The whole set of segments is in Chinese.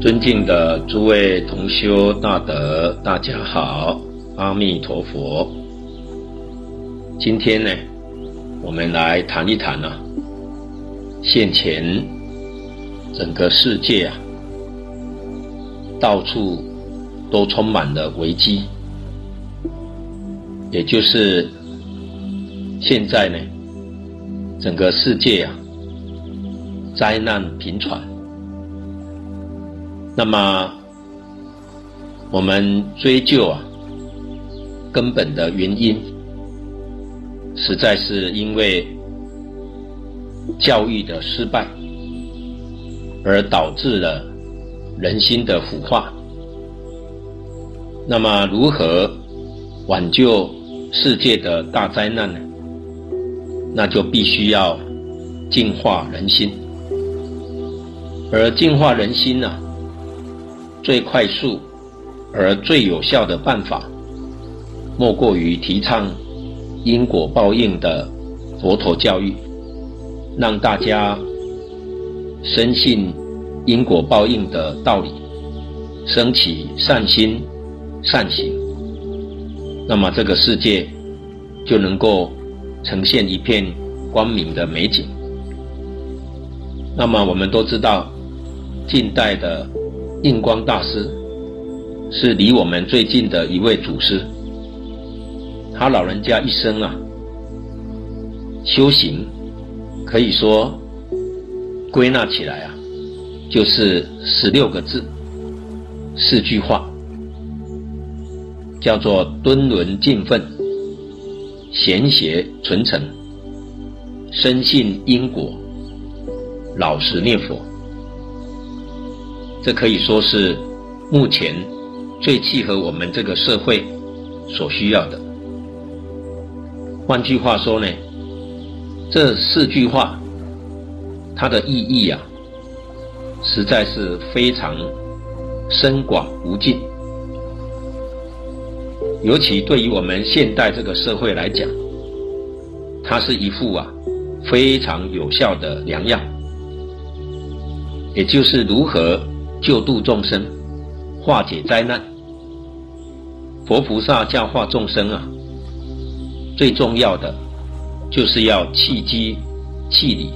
尊敬的诸位同修大德，大家好，阿弥陀佛。今天呢，我们来谈一谈啊，现前整个世界啊，到处都充满了危机，也就是现在呢，整个世界啊，灾难频传。那么，我们追究啊，根本的原因，实在是因为教育的失败，而导致了人心的腐化。那么，如何挽救世界的大灾难呢？那就必须要净化人心，而净化人心呢、最快速而最有效的办法，莫过于提倡因果报应的佛陀教育，让大家深信因果报应的道理，升起善心善行，那么这个世界就能够呈现一片光明的美景。那么我们都知道，近代的。印光大师是离我们最近的一位祖师，他老人家一生啊，修行可以说归纳起来啊，就是十六个字，四句话，叫做敦伦敬分、贤邪纯诚、深信因果、老实念佛。这可以说是目前最契合我们这个社会所需要的。换句话说呢，这四句话它的意义啊，实在是非常深广无尽。尤其对于我们现代这个社会来讲，它是一副啊非常有效的良药，也就是如何。救度众生，化解灾难。佛菩萨教化众生啊，最重要的就是要契机契理。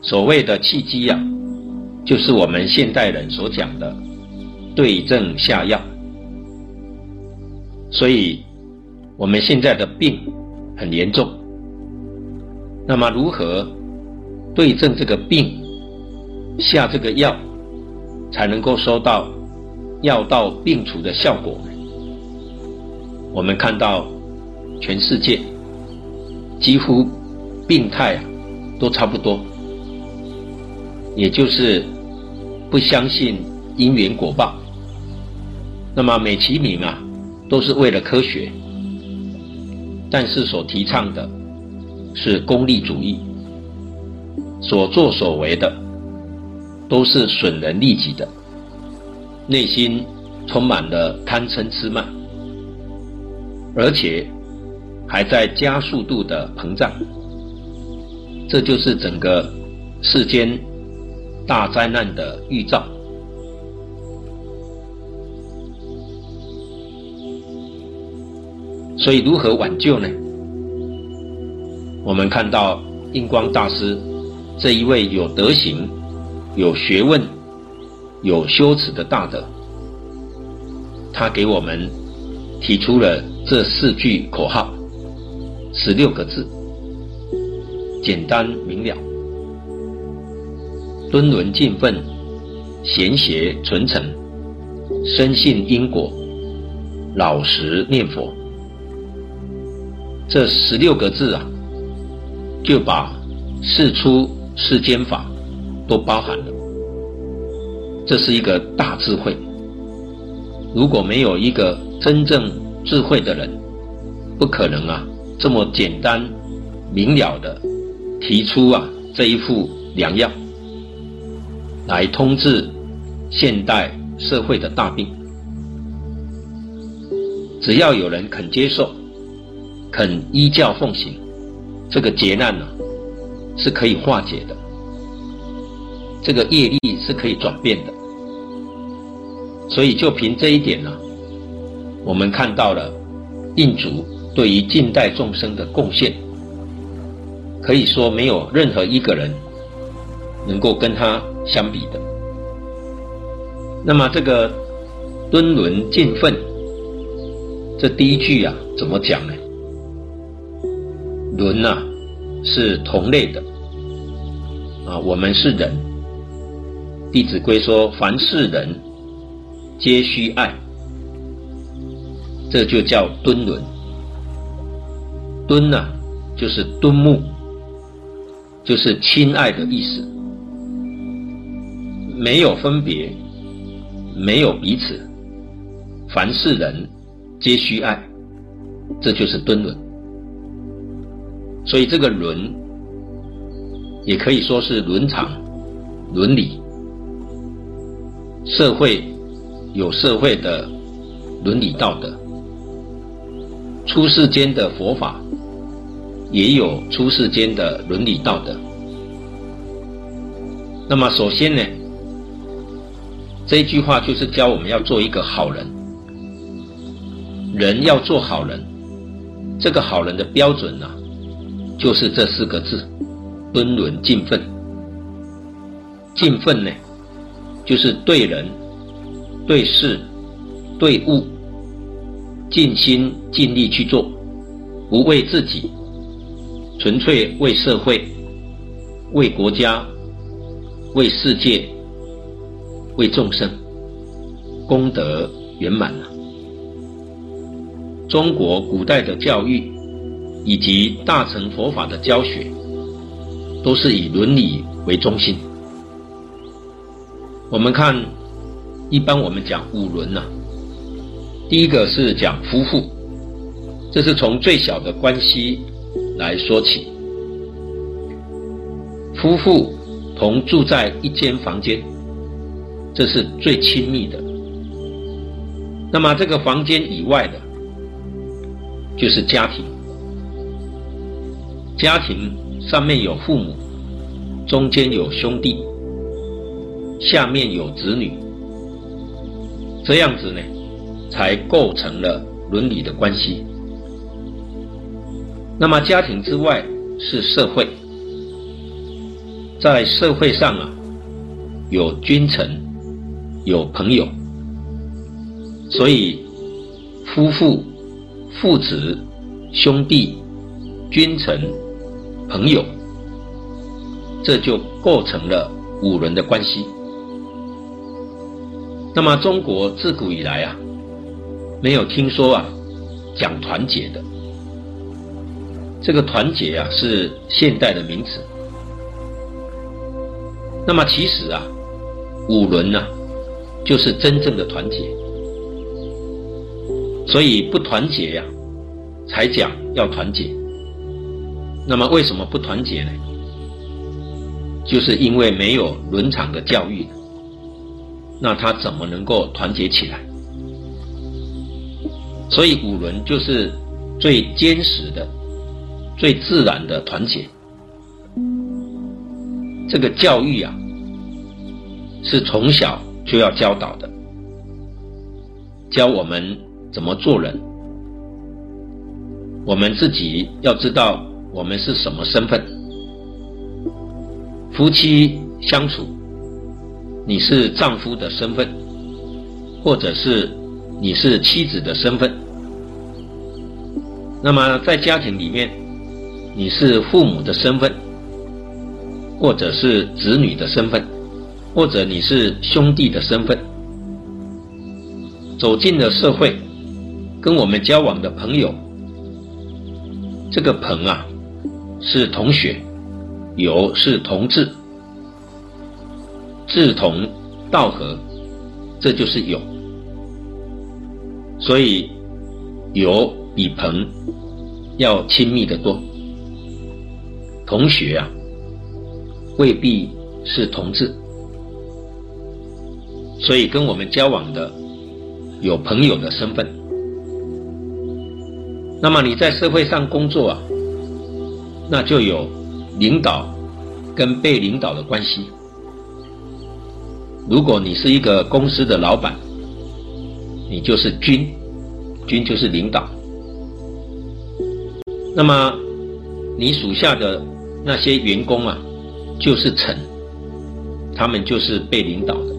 所谓的契机啊，就是我们现代人所讲的对症下药。所以，我们现在的病很严重。那么，如何对症这个病，下这个药？才能够收到药到病除的效果。我们看到全世界几乎病态都差不多，也就是不相信因缘果报。那么美其名啊，都是为了科学，但是所提倡的是功利主义，所作所为的。都是损人利己的，内心充满了贪嗔痴慢，而且还在加速度的膨胀。这就是整个世间大灾难的预兆。所以，如何挽救呢？我们看到印光大师这一位有德行。有学问、有修持的大德，他给我们提出了这四句口号，十六个字，简单明了，敦伦敬分、贤邪纯诚、深信因果、老实念佛。这十六个字啊，就把世出世间法。都包含了，这是一个大智慧。如果没有一个真正智慧的人，不可能啊这么简单明了的提出啊这一副良药，来通治现代社会的大病。只要有人肯接受，肯依教奉行，这个劫难呢，是可以化解的。这个业力是可以转变的。所以就凭这一点呢，我们看到了印祖对于近代众生的贡献，可以说没有任何一个人能够跟他相比的。那么这个敦伦敬奋，这第一句啊，怎么讲呢？伦呐，是同类的啊，我们是人。《弟子规》说：“凡是人，皆须爱。”这就叫敦伦。敦呢，就是敦睦，就是亲爱的意思，没有分别，没有彼此，凡是人，皆须爱，这就是敦伦。所以这个伦，也可以说是伦常、伦理。社会有社会的伦理道德，出世间的佛法也有出世间的伦理道德。那么，首先呢，这句话就是教我们要做一个好人。人要做好人，这个好人的标准呢，就是这四个字：敦伦敬奋。敬奋呢，就是对人、对事、对物，尽心尽力去做，不为自己，纯粹为社会、为国家、为世界、为众生，功德圆满了。中国古代的教育以及大乘佛法的教学，都是以伦理为中心。我们看，一般我们讲五伦呐，第一个是讲夫妇，这是从最小的关系来说起。夫妇同住在一间房间，这是最亲密的。那么这个房间以外的，就是家庭。家庭上面有父母，中间有兄弟。下面有子女，这样子呢，才构成了伦理的关系。那么家庭之外是社会，在社会上啊，有君臣，有朋友，所以夫妇、父子、兄弟、君臣、朋友，这就构成了五伦的关系。那么中国自古以来啊，没有听说啊讲团结的。这个团结啊是现代的名词。那么其实啊，五伦呐，就是真正的团结。所以不团结呀，才讲要团结。那么为什么不团结呢？就是因为没有伦常的教育。那他怎么能够团结起来？所以五伦就是最坚实的、最自然的团结。这个教育啊，是从小就要教导的，教我们怎么做人。我们自己要知道我们是什么身份，夫妻相处。你是丈夫的身份，或者是你是妻子的身份。那么在家庭里面，你是父母的身份，或者是子女的身份，或者你是兄弟的身份。走进了社会，跟我们交往的朋友，这个朋啊，是同学，友是同志。志同道合，这就是友。所以，友比朋要亲密得多。同学啊，未必是同志，所以跟我们交往的有朋友的身份。那么你在社会上工作啊，那就有领导跟被领导的关系。如果你是一个公司的老板，你就是君，君就是领导。那么你属下的那些员工啊，就是臣，他们就是被领导的。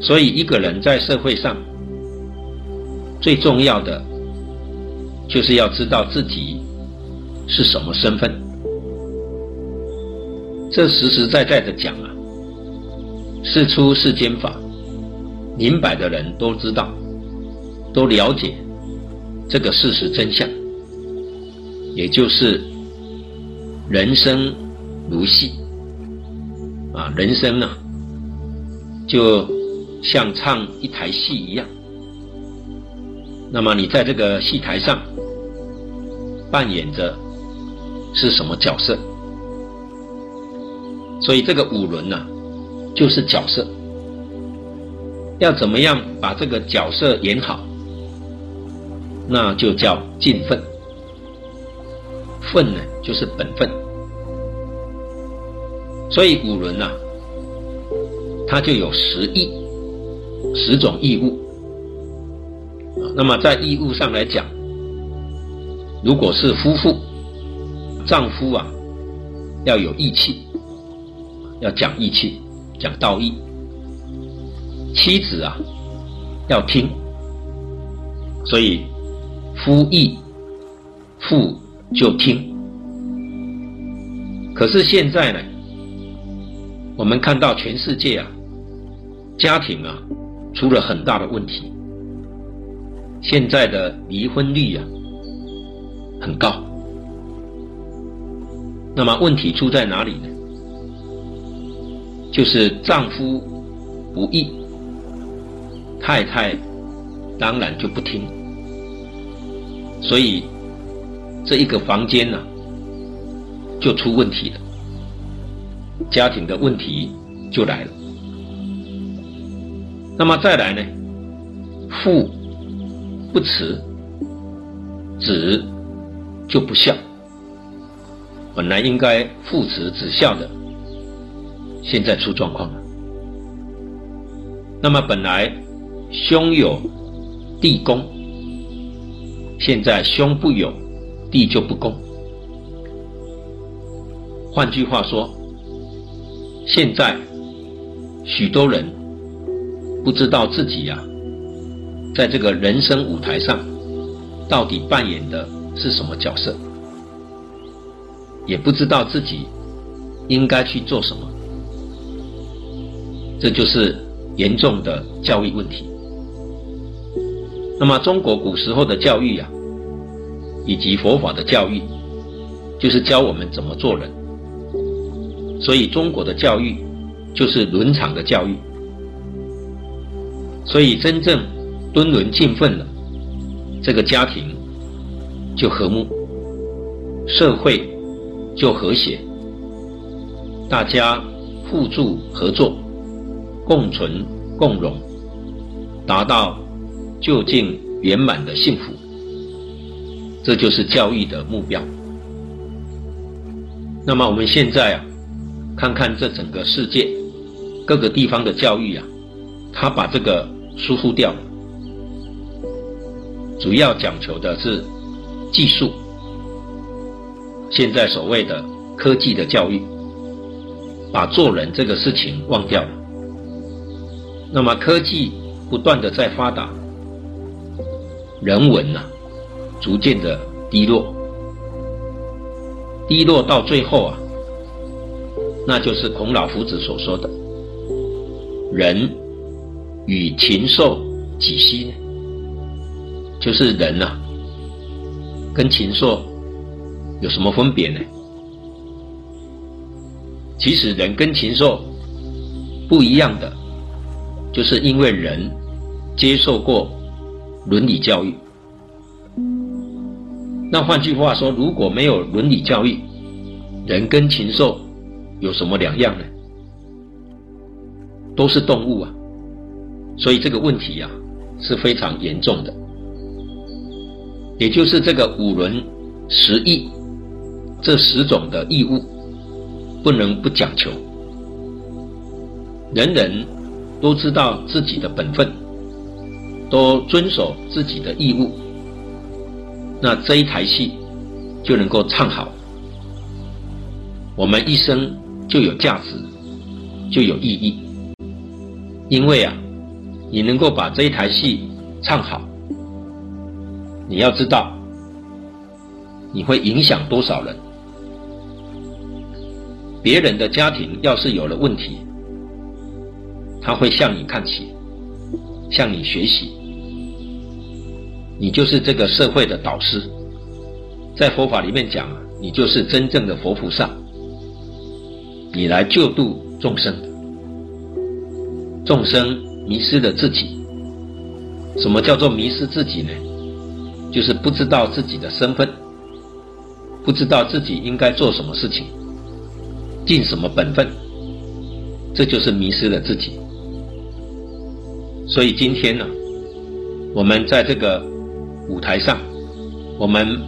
所以一个人在社会上最重要的，就是要知道自己是什么身份。这实实在在的讲啊，世出世间法，明白的人都知道，都了解这个事实真相，也就是人生如戏啊，人生呢，就像唱一台戏一样。那么你在这个戏台上扮演着是什么角色？所以这个五轮呢，就是角色。要怎么样把这个角色演好？那就叫尽份。份呢，就是本分。所以五轮呢，它就有十义，十种义务。那么在义务上来讲，如果是夫妇，丈夫啊，要有义气。要讲义气，讲道义。妻子啊，要听。所以夫义，妇就听。可是现在呢，我们看到全世界啊，家庭啊，出了很大的问题。现在的离婚率啊，很高。那么问题出在哪里呢？就是丈夫不义，太太当然就不听，所以这一个房间呢，就出问题了，家庭的问题就来了。那么再来呢，父不慈，子就不孝，本来应该父慈子孝的。现在出状况了。那么本来兄有弟恭，现在兄不有，弟就不恭。换句话说，现在许多人不知道自己呀、在这个人生舞台上到底扮演的是什么角色，也不知道自己应该去做什么。这就是严重的教育问题。那么，中国古时候的教育呀、以及佛法的教育，就是教我们怎么做人。所以，中国的教育就是伦常的教育。所以，真正敦伦敬分了，这个家庭就和睦，社会就和谐，大家互助合作。共存共荣，达到就近圆满的幸福，这就是教育的目标。那么我们现在啊，看看这整个世界各个地方的教育啊，它把这个疏忽掉了，主要讲求的是技术。现在所谓的科技的教育，把做人这个事情忘掉了。那么科技不断的在发达，人文呢、逐渐的低落，低落到最后啊，那就是孔老夫子所说的“人与禽兽几希”呢？就是人呐、啊，跟禽兽有什么分别呢？其实人跟禽兽不一样的。就是因为人接受过伦理教育，那换句话说，如果没有伦理教育，人跟禽兽有什么两样呢？都是动物啊，所以这个问题呀、啊、是非常严重的。也就是这个五伦十义这十种的义务，不能不讲求，人人。都知道自己的本分，都遵守自己的义务，那这一台戏就能够唱好，我们一生就有价值，就有意义。因为啊，你能够把这一台戏唱好，你要知道，你会影响多少人。别人的家庭要是有了问题，他会向你看齐，向你学习。你就是这个社会的导师，在佛法里面讲，你就是真正的佛菩萨，你来救度众生。众生迷失了自己，什么叫做迷失自己呢？就是不知道自己的身份，不知道自己应该做什么事情。尽什么本分，这就是迷失了自己。所以今天呢，我们在这个舞台上，我们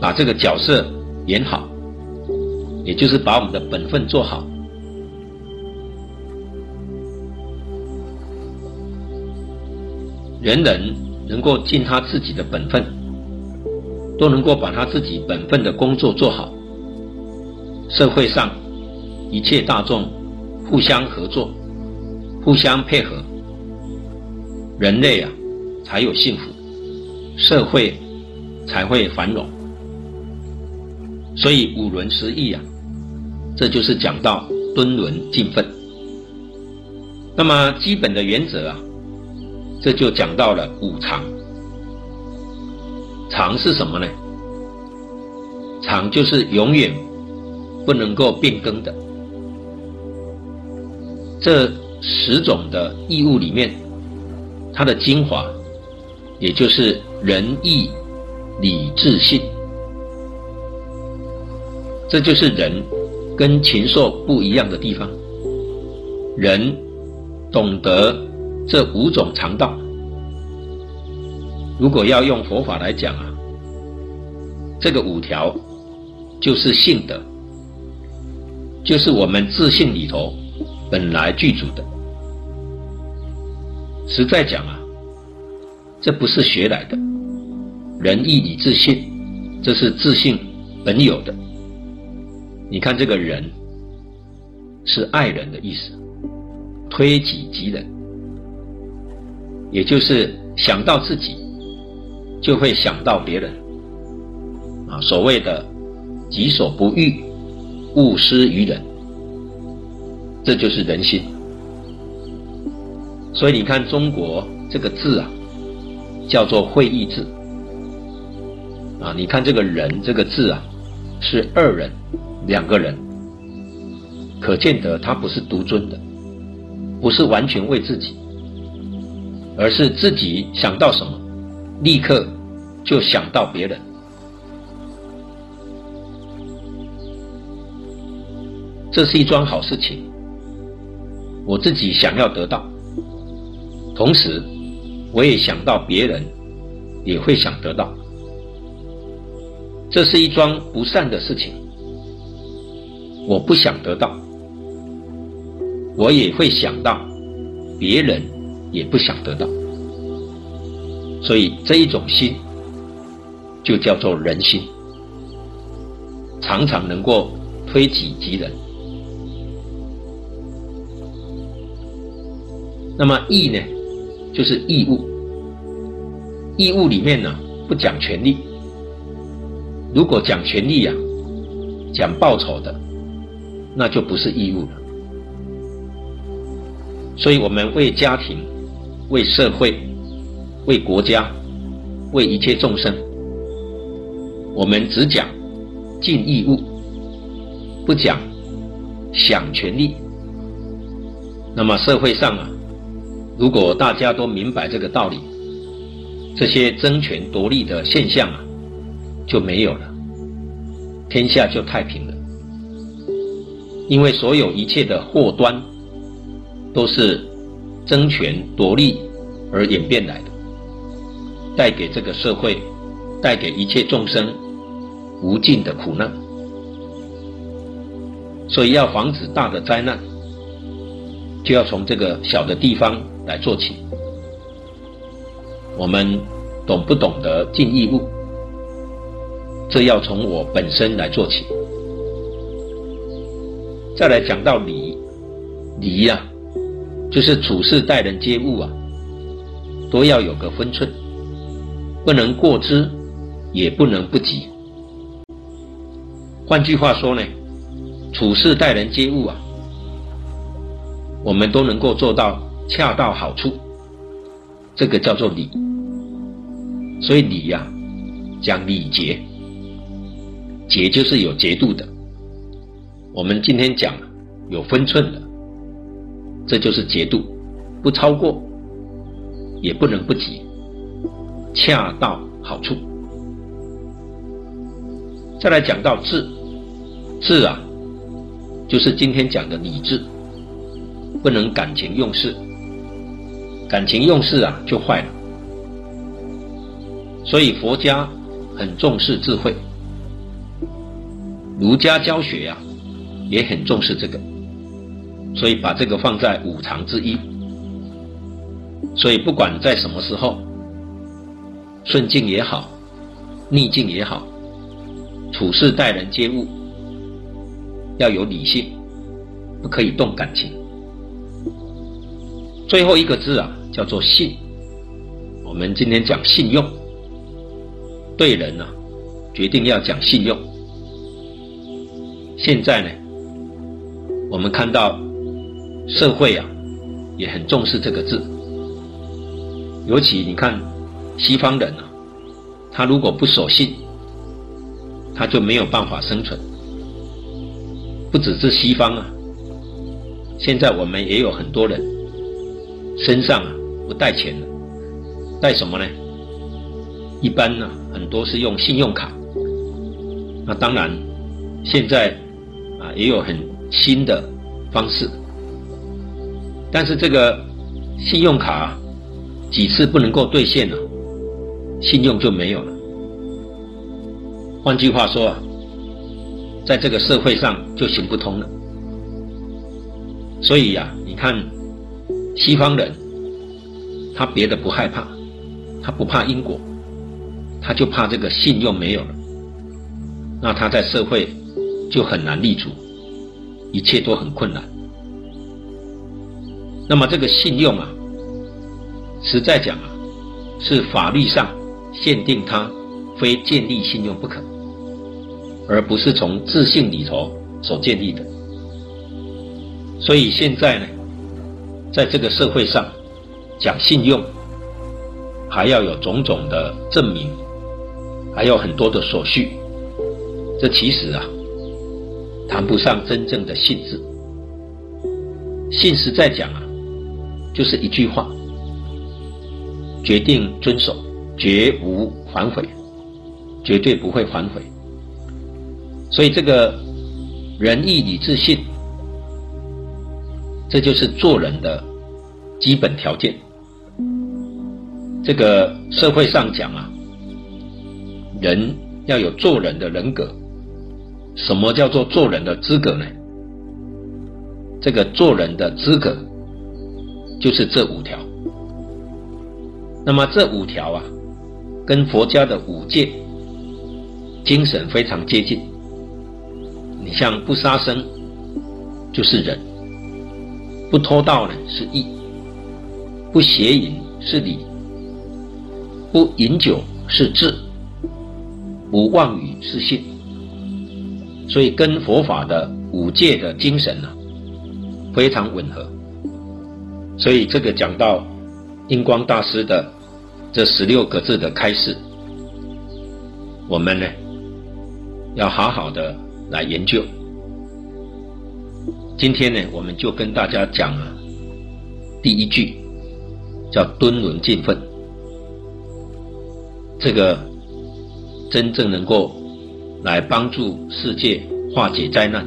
把这个角色演好，也就是把我们的本分做好。人人能够尽他自己的本分，都能够把他自己本分的工作做好，社会上。一切大众互相合作，互相配合，人类啊才有幸福，社会才会繁荣。所以五伦十义啊，这就是讲到敦伦尽分。那么基本的原则啊，这就讲到了五常。常是什么呢？常就是永远不能够变更的。这十种的义务里面，它的精华，也就是仁义礼智信，这就是人跟禽兽不一样的地方。人懂得这五种常道，如果要用佛法来讲啊，这个五条就是信德，就是我们自信里头。本来具足的，实在讲啊，这不是学来的，仁义礼智信，这是自信本有的。你看这个人，是爱人的意思，推己及人，也就是想到自己，就会想到别人，啊，所谓的己所不欲，勿施于人。这就是人心，所以你看中国这个字啊，叫做会意字啊。你看这个人这个字啊，是二人，两个人，可见得他不是独尊的，不是完全为自己，而是自己想到什么，立刻就想到别人。这是一桩好事情。我自己想要得到，同时我也想到别人也会想得到，这是一桩不善的事情。我不想得到，我也会想到别人也不想得到，所以这一种心就叫做人心，常常能够推己及人。那么义呢，就是义务。义务里面呢，不讲权利。如果讲权利呀、啊，讲报酬的，那就不是义务了。所以，我们为家庭、为社会、为国家、为一切众生，我们只讲尽义务，不讲享权利。那么社会上啊。如果大家都明白这个道理，这些争权夺利的现象啊，就没有了，天下就太平了。因为所有一切的祸端，都是争权夺利而演变来的，带给这个社会，带给一切众生无尽的苦难。所以要防止大的灾难，就要从这个小的地方来做起。我们懂不懂得尽义务？这要从我本身来做起。再来讲到礼，礼呀、啊，就是处事待人接物啊，都要有个分寸，不能过之，也不能不及。换句话说呢，处事待人接物啊，我们都能够做到恰到好处，这个叫做礼。所以礼呀、讲礼节，节就是有节度的。我们今天讲有分寸的，这就是节度，不超过，也不能不及，恰到好处。再来讲到智，智啊，就是今天讲的礼智，不能感情用事，感情用事啊就坏了。所以佛家很重视智慧，儒家教学呀、啊。也很重视这个，所以把这个放在五常之一。所以不管在什么时候，顺境也好，逆境也好，处事待人接物要有理性，不可以动感情。最后一个字啊，叫做信。我们今天讲信用，对人呢、啊，决定要讲信用。现在呢？我们看到社会啊，也很重视这个字。尤其你看西方人啊，他如果不守信，他就没有办法生存。不只是西方啊，现在我们也有很多人身上啊不带钱了，带什么呢？一般呢，很多是用信用卡。那当然，现在啊也有很新的方式，但是这个信用卡几次不能够兑现了，信用就没有了。换句话说啊，在这个社会上就行不通了。所以呀，你看西方人，他别的不害怕，他不怕因果，他就怕这个信用没有了，那他在社会就很难立足。一切都很困难。那么这个信用啊，实在讲啊，是法律上限定他非建立信用不可，而不是从自信里头所建立的。所以现在呢，在这个社会上讲信用，还要有种种的证明，还有很多的手续。这其实啊。谈不上真正的信字，信实在讲啊，就是一句话，决定遵守，绝无反悔，绝对不会反悔。所以这个仁义礼智信，这就是做人的基本条件。这个社会上讲啊，人要有做人的人格。什么叫做做人的资格呢？这个做人的资格就是这五条。那么这五条啊，跟佛家的五戒精神非常接近。你像不杀生就是仁，不偷盗呢是义，不邪淫是礼，不饮酒是智，不妄语是信。所以跟佛法的五戒的精神呢，非常吻合。所以这个讲到印光大师的这十六个字的开示，我们呢要好好的来研究。今天呢，我们就跟大家讲了第一句，叫敦伦敬分。这个真正能够。来帮助世界化解灾难，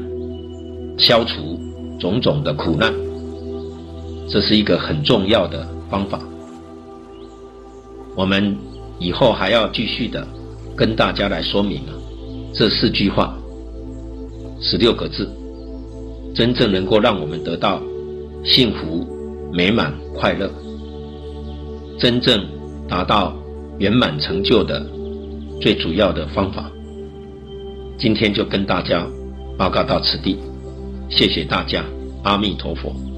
消除种种的苦难，这是一个很重要的方法。我们以后还要继续的跟大家来说明啊，这四句话，十六个字，真正能够让我们得到幸福、美满、快乐，真正达到圆满成就的最主要的方法。今天就跟大家报告到此地，谢谢大家，阿弥陀佛。